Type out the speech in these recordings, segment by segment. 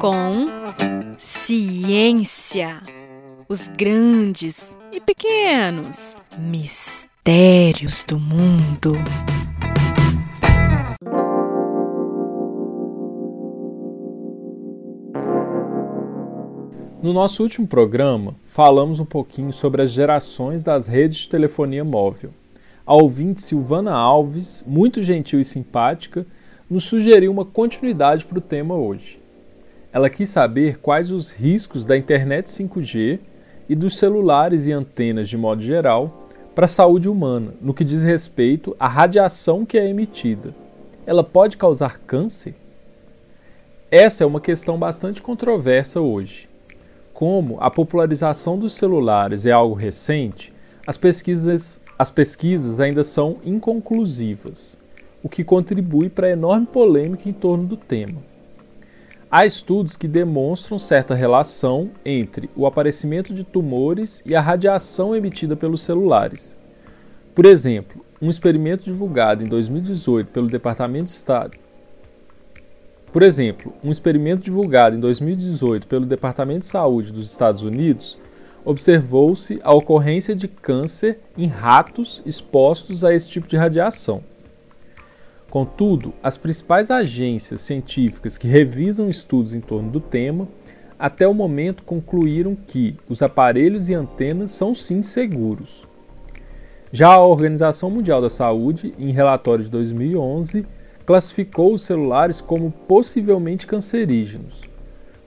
Com ciência. Os grandes e pequenos mistérios do mundo. No nosso último programa, falamos um pouquinho sobre as gerações das redes de telefonia móvel. A ouvinte Silvana Alves, muito gentil e simpática, nos sugeriu uma continuidade para o tema hoje. Ela quis saber quais os riscos da internet 5G e dos celulares e antenas de modo geral para a saúde humana, no que diz respeito à radiação que é emitida. Ela pode causar câncer? Essa é uma questão bastante controversa hoje. Como a popularização dos celulares é algo recente, as pesquisas, as pesquisas ainda são inconclusivas, o que contribui para a enorme polêmica em torno do tema. Há estudos que demonstram certa relação entre o aparecimento de tumores e a radiação emitida pelos celulares. Por exemplo, um experimento divulgado em 2018 pelo Departamento de Estado por exemplo, um experimento divulgado em 2018 pelo Departamento de Saúde dos Estados Unidos observou-se a ocorrência de câncer em ratos expostos a esse tipo de radiação. Contudo, as principais agências científicas que revisam estudos em torno do tema, até o momento concluíram que os aparelhos e antenas são sim seguros. Já a Organização Mundial da Saúde, em relatório de 2011, classificou os celulares como possivelmente cancerígenos,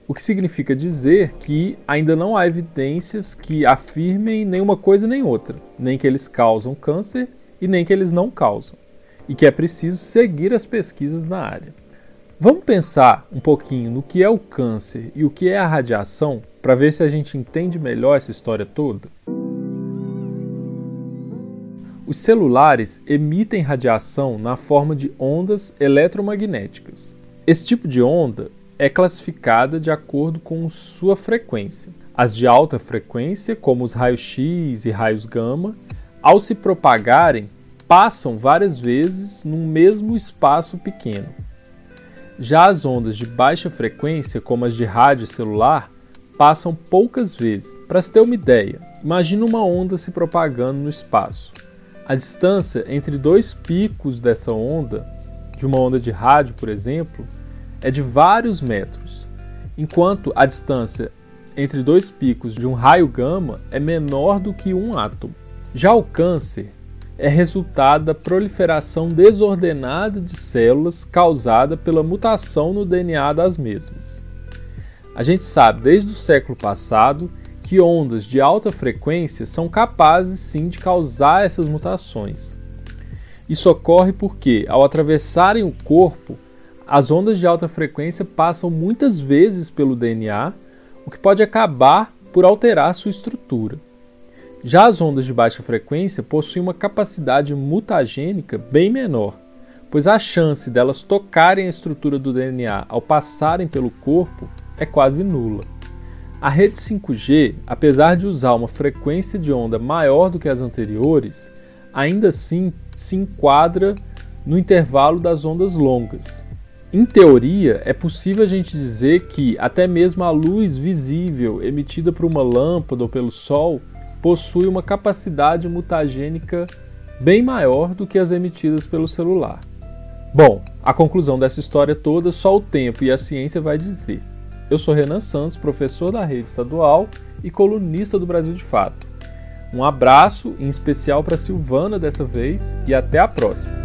o que significa dizer que ainda não há evidências que afirmem nenhuma coisa nem outra, nem que eles causam câncer e nem que eles não causam, e que é preciso seguir as pesquisas na área. Vamos pensar um pouquinho no que é o câncer e o que é a radiação para ver se a gente entende melhor essa história toda? Os celulares emitem radiação na forma de ondas eletromagnéticas. Esse tipo de onda é classificada de acordo com sua frequência. As de alta frequência, como os raios X e raios gama, ao se propagarem, passam várias vezes num mesmo espaço pequeno. Já as ondas de baixa frequência, como as de rádio celular, passam poucas vezes. Para se ter uma ideia, imagine uma onda se propagando no espaço. A distância entre dois picos dessa onda, de uma onda de rádio, por exemplo, é de vários metros, enquanto a distância entre dois picos de um raio gama é menor do que um átomo. Já o câncer é resultado da proliferação desordenada de células causada pela mutação no DNA das mesmas. A gente sabe desde o século passado que ondas de alta frequência são capazes sim de causar essas mutações. Isso ocorre porque, ao atravessarem o corpo, as ondas de alta frequência passam muitas vezes pelo DNA, o que pode acabar por alterar sua estrutura. Já as ondas de baixa frequência possuem uma capacidade mutagênica bem menor, pois a chance delas tocarem a estrutura do DNA ao passarem pelo corpo é quase nula. A rede 5G, apesar de usar uma frequência de onda maior do que as anteriores, ainda assim se enquadra no intervalo das ondas longas. Em teoria, é possível a gente dizer que até mesmo a luz visível emitida por uma lâmpada ou pelo Sol possui uma capacidade mutagênica bem maior do que as emitidas pelo celular. Bom, a conclusão dessa história toda só o tempo e a ciência vai dizer. Eu sou Renan Santos, professor da rede estadual e colunista do Brasil de Fato. Um abraço, em especial para Silvana dessa vez, e até a próxima!